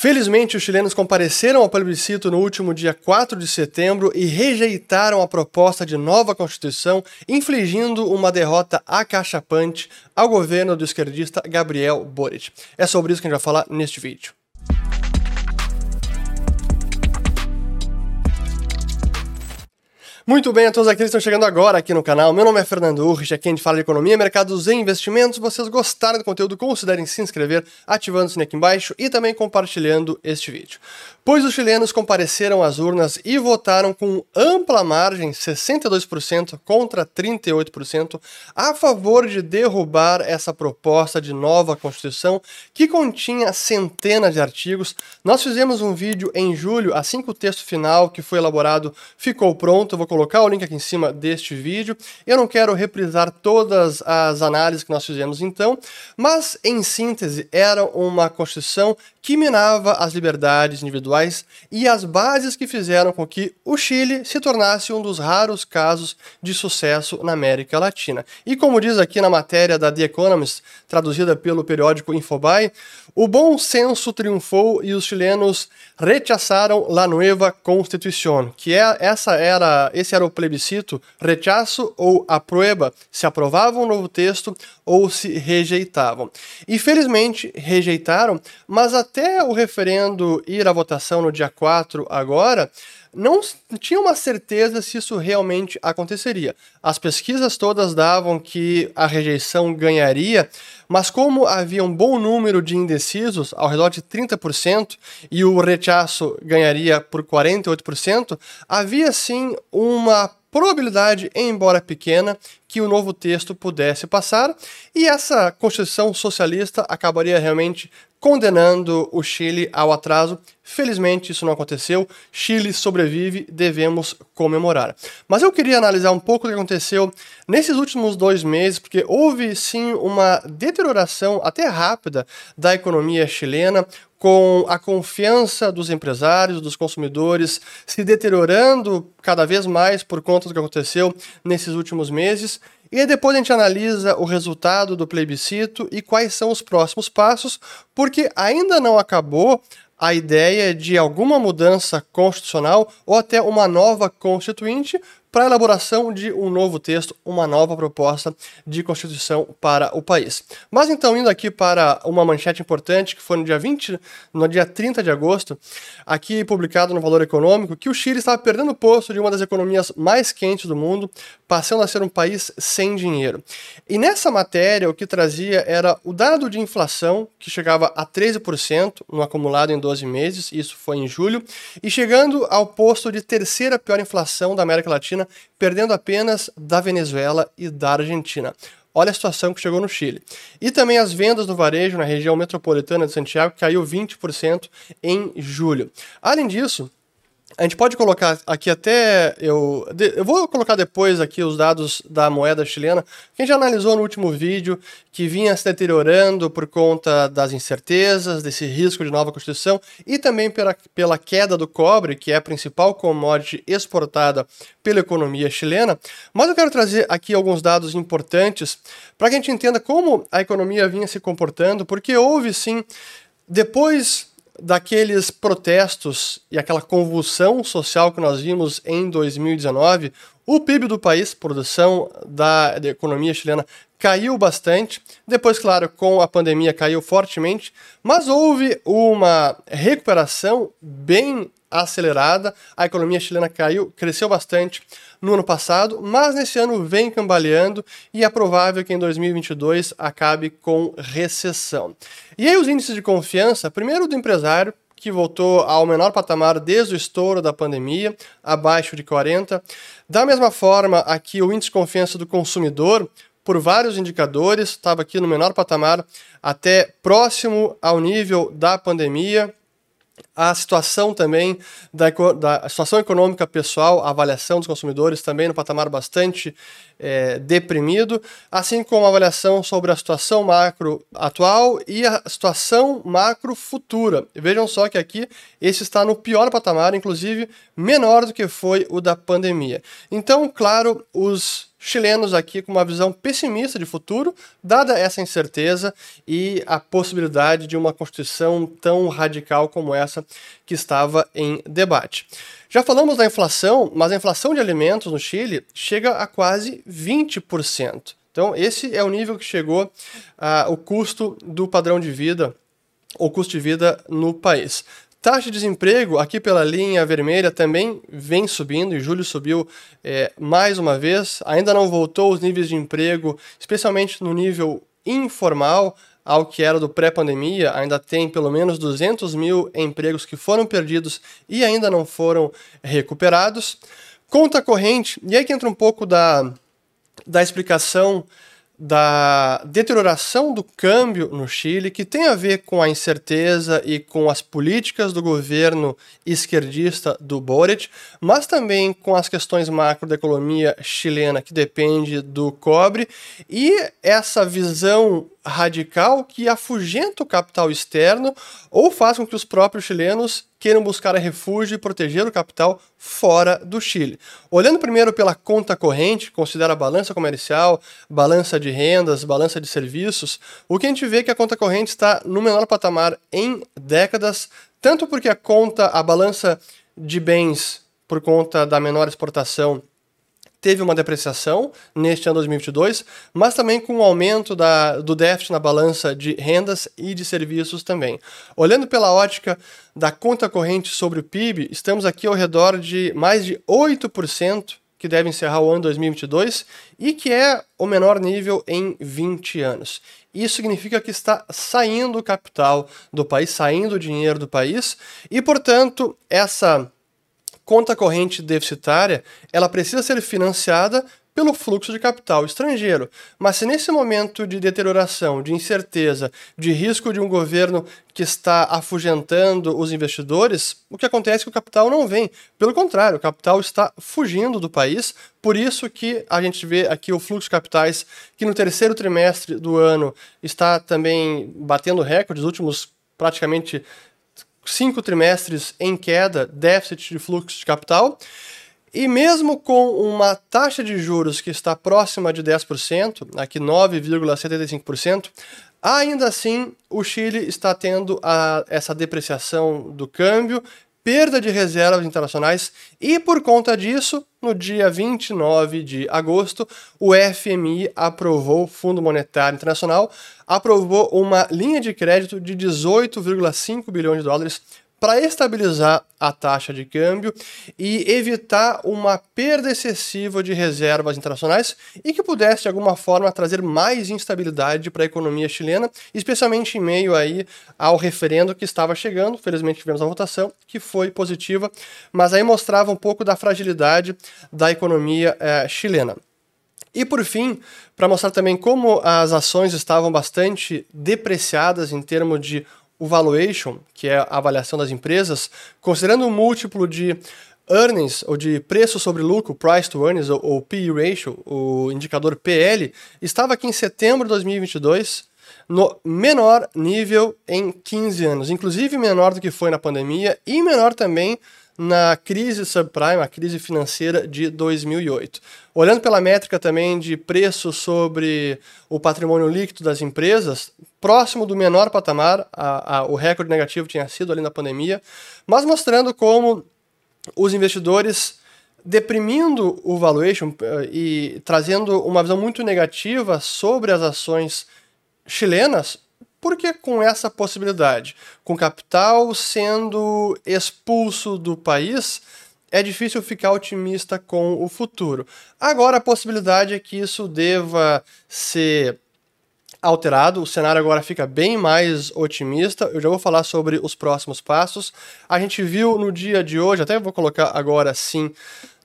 Felizmente, os chilenos compareceram ao plebiscito no último dia 4 de setembro e rejeitaram a proposta de nova Constituição, infligindo uma derrota acachapante ao governo do esquerdista Gabriel Boric. É sobre isso que a gente vai falar neste vídeo. Muito bem, a todos aqueles que estão chegando agora aqui no canal. Meu nome é Fernando Urrich, aqui a gente fala de economia, mercados e investimentos. Se vocês gostaram do conteúdo, considerem se inscrever, ativando o sininho aqui embaixo e também compartilhando este vídeo. Pois os chilenos compareceram às urnas e votaram com ampla margem, 62% contra 38%, a favor de derrubar essa proposta de nova Constituição que continha centenas de artigos. Nós fizemos um vídeo em julho, assim que o texto final que foi elaborado ficou pronto. Eu vou colocar o link aqui em cima deste vídeo. Eu não quero reprisar todas as análises que nós fizemos então, mas em síntese era uma Constituição que minava as liberdades individuais e as bases que fizeram com que o Chile se tornasse um dos raros casos de sucesso na América Latina. E como diz aqui na matéria da The Economist, traduzida pelo periódico Infobae, o bom senso triunfou e os chilenos rechazaram la nueva Constitución, que é, essa era, esse era o plebiscito, rechaço ou aprueba, se aprovavam o novo texto ou se rejeitavam. E felizmente rejeitaram, mas até o referendo ir à votação no dia 4 agora, não tinha uma certeza se isso realmente aconteceria. As pesquisas todas davam que a rejeição ganharia, mas como havia um bom número de indecisos, ao redor de 30%, e o rechaço ganharia por 48%, havia sim uma probabilidade, embora pequena, que o novo texto pudesse passar, e essa Constituição socialista acabaria realmente condenando o Chile ao atraso. Felizmente isso não aconteceu. Chile sobrevive, devemos comemorar. Mas eu queria analisar um pouco o que aconteceu nesses últimos dois meses, porque houve sim uma deterioração até rápida da economia chilena com a confiança dos empresários, dos consumidores se deteriorando cada vez mais por conta do que aconteceu nesses últimos meses. E depois a gente analisa o resultado do plebiscito e quais são os próximos passos, porque ainda não acabou a ideia de alguma mudança constitucional ou até uma nova constituinte, para a elaboração de um novo texto, uma nova proposta de Constituição para o país. Mas então, indo aqui para uma manchete importante, que foi no dia 20, no dia 30 de agosto, aqui publicado no Valor Econômico, que o Chile estava perdendo o posto de uma das economias mais quentes do mundo, passando a ser um país sem dinheiro. E nessa matéria, o que trazia era o dado de inflação, que chegava a 13% no acumulado em 12 meses, isso foi em julho, e chegando ao posto de terceira pior inflação da América Latina Latina, perdendo apenas da Venezuela e da Argentina. Olha a situação que chegou no Chile. E também as vendas do varejo na região metropolitana de Santiago caiu 20% em julho. Além disso, a gente pode colocar aqui até. Eu, eu vou colocar depois aqui os dados da moeda chilena, que a gente já analisou no último vídeo, que vinha se deteriorando por conta das incertezas, desse risco de nova Constituição e também pela, pela queda do cobre, que é a principal commodity exportada pela economia chilena. Mas eu quero trazer aqui alguns dados importantes para que a gente entenda como a economia vinha se comportando, porque houve sim, depois daqueles protestos e aquela convulsão social que nós vimos em 2019, o PIB do país, produção da, da, economia chilena, caiu bastante. Depois, claro, com a pandemia caiu fortemente, mas houve uma recuperação bem acelerada. A economia chilena caiu, cresceu bastante no ano passado, mas nesse ano vem cambaleando e é provável que em 2022 acabe com recessão. E aí os índices de confiança, primeiro do empresário, que voltou ao menor patamar desde o estouro da pandemia, abaixo de 40. Da mesma forma, aqui o índice de confiança do consumidor, por vários indicadores, estava aqui no menor patamar, até próximo ao nível da pandemia a situação também da, da situação econômica pessoal, a avaliação dos consumidores também no patamar bastante é, deprimido, assim como a avaliação sobre a situação macro atual e a situação macro futura. Vejam só que aqui esse está no pior patamar, inclusive menor do que foi o da pandemia. Então, claro, os chilenos aqui com uma visão pessimista de futuro, dada essa incerteza e a possibilidade de uma constituição tão radical como essa que estava em debate. Já falamos da inflação, mas a inflação de alimentos no Chile chega a quase 20%. Então, esse é o nível que chegou uh, o custo do padrão de vida, o custo de vida no país. Taxa de desemprego, aqui pela linha vermelha, também vem subindo, e julho subiu é, mais uma vez. Ainda não voltou os níveis de emprego, especialmente no nível informal, ao que era do pré-pandemia, ainda tem pelo menos 200 mil empregos que foram perdidos e ainda não foram recuperados. Conta corrente, e aí que entra um pouco da, da explicação da deterioração do câmbio no Chile, que tem a ver com a incerteza e com as políticas do governo esquerdista do Boric, mas também com as questões macro da economia chilena, que depende do cobre, e essa visão radical que afugenta o capital externo ou faz com que os próprios chilenos queiram buscar refúgio e proteger o capital fora do Chile. Olhando primeiro pela conta corrente, considera a balança comercial, balança de rendas, balança de serviços, o que a gente vê é que a conta corrente está no menor patamar em décadas, tanto porque a conta, a balança de bens por conta da menor exportação teve uma depreciação neste ano 2022, mas também com o um aumento da, do déficit na balança de rendas e de serviços também. Olhando pela ótica da conta corrente sobre o PIB, estamos aqui ao redor de mais de 8% que deve encerrar o ano 2022 e que é o menor nível em 20 anos. Isso significa que está saindo o capital do país, saindo o dinheiro do país, e portanto, essa conta corrente deficitária, ela precisa ser financiada pelo fluxo de capital estrangeiro. Mas se nesse momento de deterioração, de incerteza, de risco de um governo que está afugentando os investidores, o que acontece é que o capital não vem. Pelo contrário, o capital está fugindo do país. Por isso que a gente vê aqui o fluxo de capitais que no terceiro trimestre do ano está também batendo recordes, os últimos praticamente cinco trimestres em queda, déficit de fluxo de capital. E mesmo com uma taxa de juros que está próxima de 10%, aqui 9,75%, ainda assim o Chile está tendo a, essa depreciação do câmbio, perda de reservas internacionais e, por conta disso, no dia 29 de agosto, o FMI aprovou, Fundo Monetário Internacional, aprovou uma linha de crédito de 18,5 bilhões de dólares para estabilizar a taxa de câmbio e evitar uma perda excessiva de reservas internacionais e que pudesse de alguma forma trazer mais instabilidade para a economia chilena, especialmente em meio aí ao referendo que estava chegando. Felizmente tivemos a votação que foi positiva, mas aí mostrava um pouco da fragilidade da economia eh, chilena. E por fim, para mostrar também como as ações estavam bastante depreciadas em termos de o valuation, que é a avaliação das empresas, considerando o múltiplo de earnings, ou de preço sobre lucro, price to earnings, ou, ou PE ratio, o indicador PL, estava aqui em setembro de 2022 no menor nível em 15 anos, inclusive menor do que foi na pandemia e menor também na crise subprime, a crise financeira de 2008. Olhando pela métrica também de preço sobre o patrimônio líquido das empresas, próximo do menor patamar, a, a, o recorde negativo tinha sido ali na pandemia, mas mostrando como os investidores deprimindo o valuation uh, e trazendo uma visão muito negativa sobre as ações chilenas, porque com essa possibilidade, com capital sendo expulso do país, é difícil ficar otimista com o futuro. Agora, a possibilidade é que isso deva ser alterado, o cenário agora fica bem mais otimista. Eu já vou falar sobre os próximos passos. A gente viu no dia de hoje, até vou colocar agora sim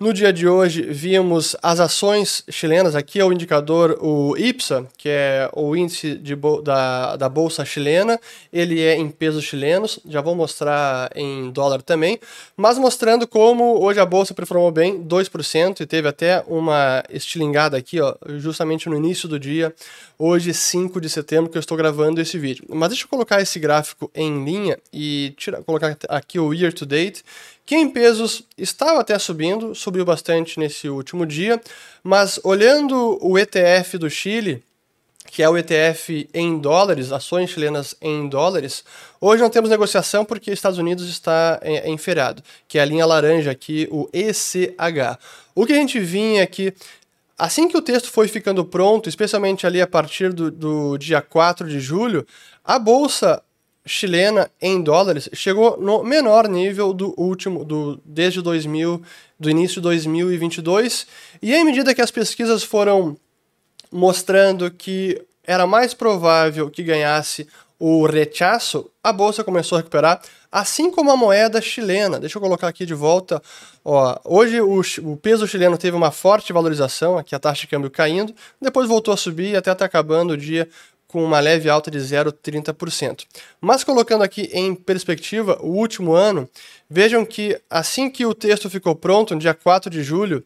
no dia de hoje, vimos as ações chilenas. Aqui é o indicador, o IPSA, que é o índice da, da Bolsa chilena. Ele é em pesos chilenos, já vou mostrar em dólar também. Mas mostrando como hoje a Bolsa performou bem, 2%, e teve até uma estilingada aqui, ó, justamente no início do dia, hoje, 5 de setembro, que eu estou gravando esse vídeo. Mas deixa eu colocar esse gráfico em linha e tirar, colocar aqui o year to date que em pesos estava até subindo, subiu bastante nesse último dia, mas olhando o ETF do Chile, que é o ETF em dólares, ações chilenas em dólares, hoje não temos negociação porque Estados Unidos está em, em feriado, que é a linha laranja aqui, o ECH. O que a gente vinha aqui Assim que o texto foi ficando pronto, especialmente ali a partir do, do dia 4 de julho, a bolsa chilena em dólares chegou no menor nível do último, do, desde 2000, do início de 2022. E à medida que as pesquisas foram mostrando que era mais provável que ganhasse o rechaço, a bolsa começou a recuperar, assim como a moeda chilena. Deixa eu colocar aqui de volta. Ó, hoje o, o peso chileno teve uma forte valorização, aqui a taxa de câmbio caindo, depois voltou a subir até está acabando o dia com uma leve alta de 0,30%. Mas colocando aqui em perspectiva o último ano, vejam que assim que o texto ficou pronto, no dia 4 de julho,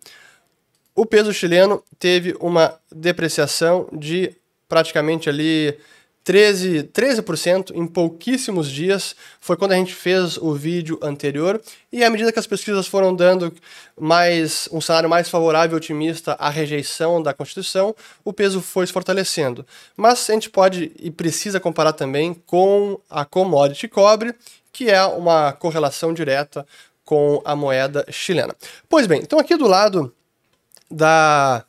o peso chileno teve uma depreciação de praticamente ali 13, 13% em pouquíssimos dias. Foi quando a gente fez o vídeo anterior. E à medida que as pesquisas foram dando mais um cenário mais favorável e otimista à rejeição da Constituição, o peso foi se fortalecendo. Mas a gente pode e precisa comparar também com a commodity cobre, que é uma correlação direta com a moeda chilena. Pois bem, então aqui do lado da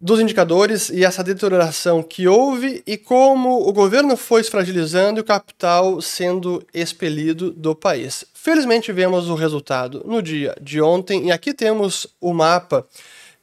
dos indicadores e essa deterioração que houve e como o governo foi se fragilizando e o capital sendo expelido do país. Felizmente vemos o resultado no dia de ontem e aqui temos o mapa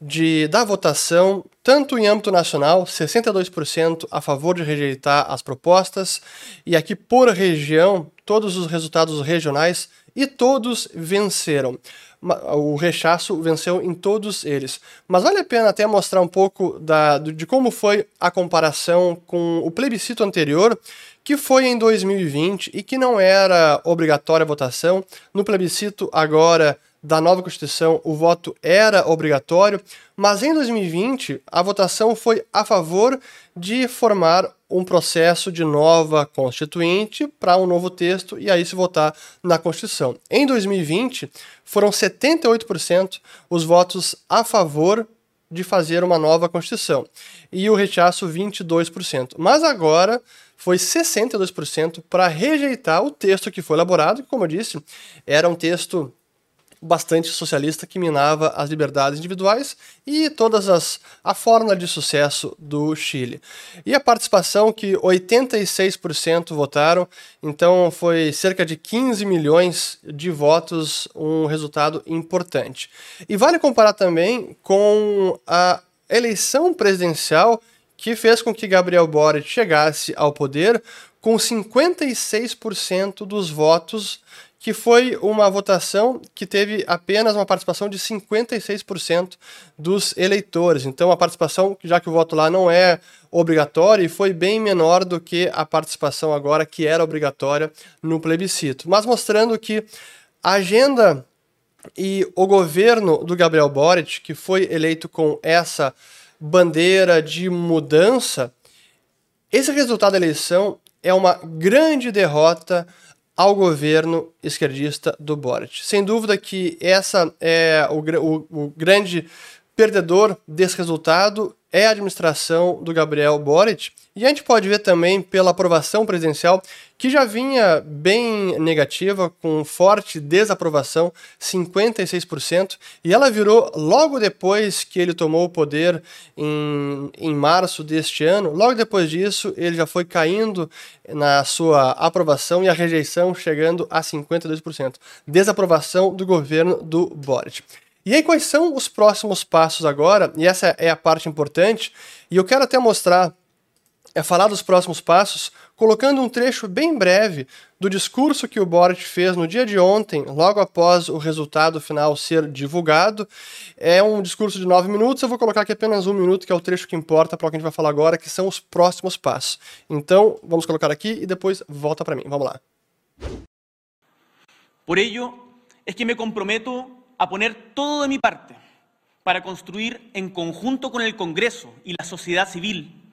de, da votação, tanto em âmbito nacional, 62% a favor de rejeitar as propostas, e aqui por região, todos os resultados regionais e todos venceram o rechaço venceu em todos eles. Mas vale a pena até mostrar um pouco da, de como foi a comparação com o plebiscito anterior, que foi em 2020 e que não era obrigatória a votação. No plebiscito agora da nova Constituição, o voto era obrigatório, mas em 2020 a votação foi a favor de formar um processo de nova constituinte para um novo texto e aí se votar na Constituição. Em 2020, foram 78% os votos a favor de fazer uma nova Constituição e o rechaço 22%. Mas agora foi 62% para rejeitar o texto que foi elaborado, que, como eu disse, era um texto bastante socialista que minava as liberdades individuais e todas as a fórmula de sucesso do Chile. E a participação que 86% votaram, então foi cerca de 15 milhões de votos, um resultado importante. E vale comparar também com a eleição presidencial que fez com que Gabriel Boric chegasse ao poder com 56% dos votos que foi uma votação que teve apenas uma participação de 56% dos eleitores. Então, a participação, já que o voto lá não é obrigatório, foi bem menor do que a participação agora, que era obrigatória no plebiscito. Mas mostrando que a agenda e o governo do Gabriel Boric, que foi eleito com essa bandeira de mudança, esse resultado da eleição é uma grande derrota ao governo esquerdista do Boric. Sem dúvida que essa é o, o, o grande perdedor desse resultado é a administração do Gabriel Boric. E a gente pode ver também pela aprovação presidencial, que já vinha bem negativa, com forte desaprovação, 56%, e ela virou logo depois que ele tomou o poder em, em março deste ano. Logo depois disso, ele já foi caindo na sua aprovação e a rejeição chegando a 52%. Desaprovação do governo do Boric. E aí, quais são os próximos passos agora? E essa é a parte importante, e eu quero até mostrar, é falar dos próximos passos, colocando um trecho bem breve do discurso que o Boric fez no dia de ontem, logo após o resultado final ser divulgado. É um discurso de nove minutos, eu vou colocar aqui apenas um minuto, que é o trecho que importa para o que a gente vai falar agora, que são os próximos passos. Então, vamos colocar aqui e depois volta para mim. Vamos lá. Por ello, es que me comprometo a poner todo de mi parte para construir en conjunto con el Congreso y la sociedad civil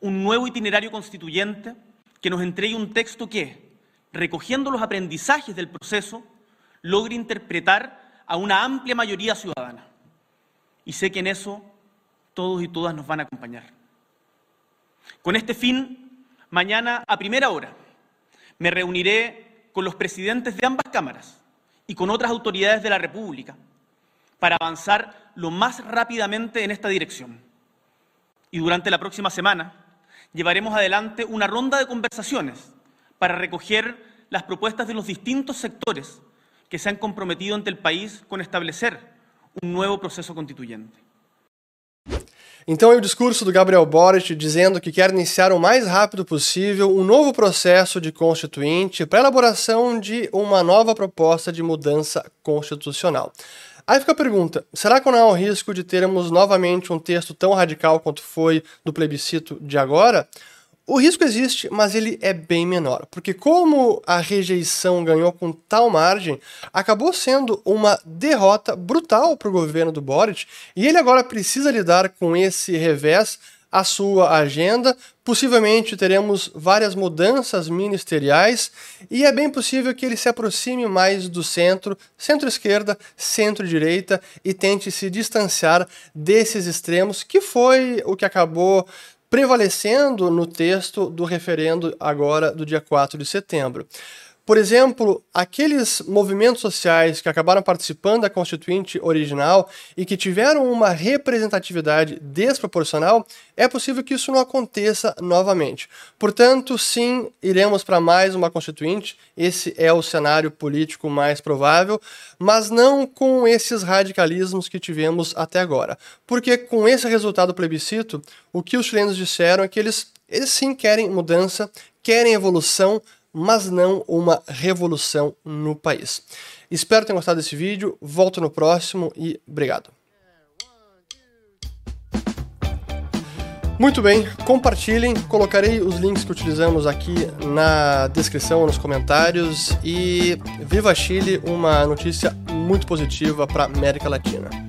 un nuevo itinerario constituyente que nos entregue un texto que, recogiendo los aprendizajes del proceso, logre interpretar a una amplia mayoría ciudadana. Y sé que en eso todos y todas nos van a acompañar. Con este fin, mañana a primera hora me reuniré con los presidentes de ambas cámaras y con otras autoridades de la República para avanzar lo más rápidamente en esta dirección. Y durante la próxima semana llevaremos adelante una ronda de conversaciones para recoger las propuestas de los distintos sectores que se han comprometido ante el país con establecer um novo processo constituinte. Então, o discurso do Gabriel Boric dizendo que quer iniciar o mais rápido possível um novo processo de constituinte para elaboração de uma nova proposta de mudança constitucional. Aí fica a pergunta: será que não há o risco de termos novamente um texto tão radical quanto foi do plebiscito de agora? O risco existe, mas ele é bem menor, porque como a rejeição ganhou com tal margem, acabou sendo uma derrota brutal para o governo do Boric, e ele agora precisa lidar com esse revés à sua agenda. Possivelmente teremos várias mudanças ministeriais e é bem possível que ele se aproxime mais do centro, centro-esquerda, centro-direita e tente se distanciar desses extremos, que foi o que acabou prevalecendo no texto do referendo agora do dia 4 de setembro. Por exemplo, aqueles movimentos sociais que acabaram participando da Constituinte original e que tiveram uma representatividade desproporcional, é possível que isso não aconteça novamente. Portanto, sim, iremos para mais uma Constituinte, esse é o cenário político mais provável, mas não com esses radicalismos que tivemos até agora. Porque com esse resultado do plebiscito, o que os chilenos disseram é que eles, eles sim querem mudança, querem evolução, mas não uma revolução no país. Espero ter gostado desse vídeo, volto no próximo e obrigado. Muito bem, compartilhem, colocarei os links que utilizamos aqui na descrição, nos comentários e viva Chile, uma notícia muito positiva para América Latina.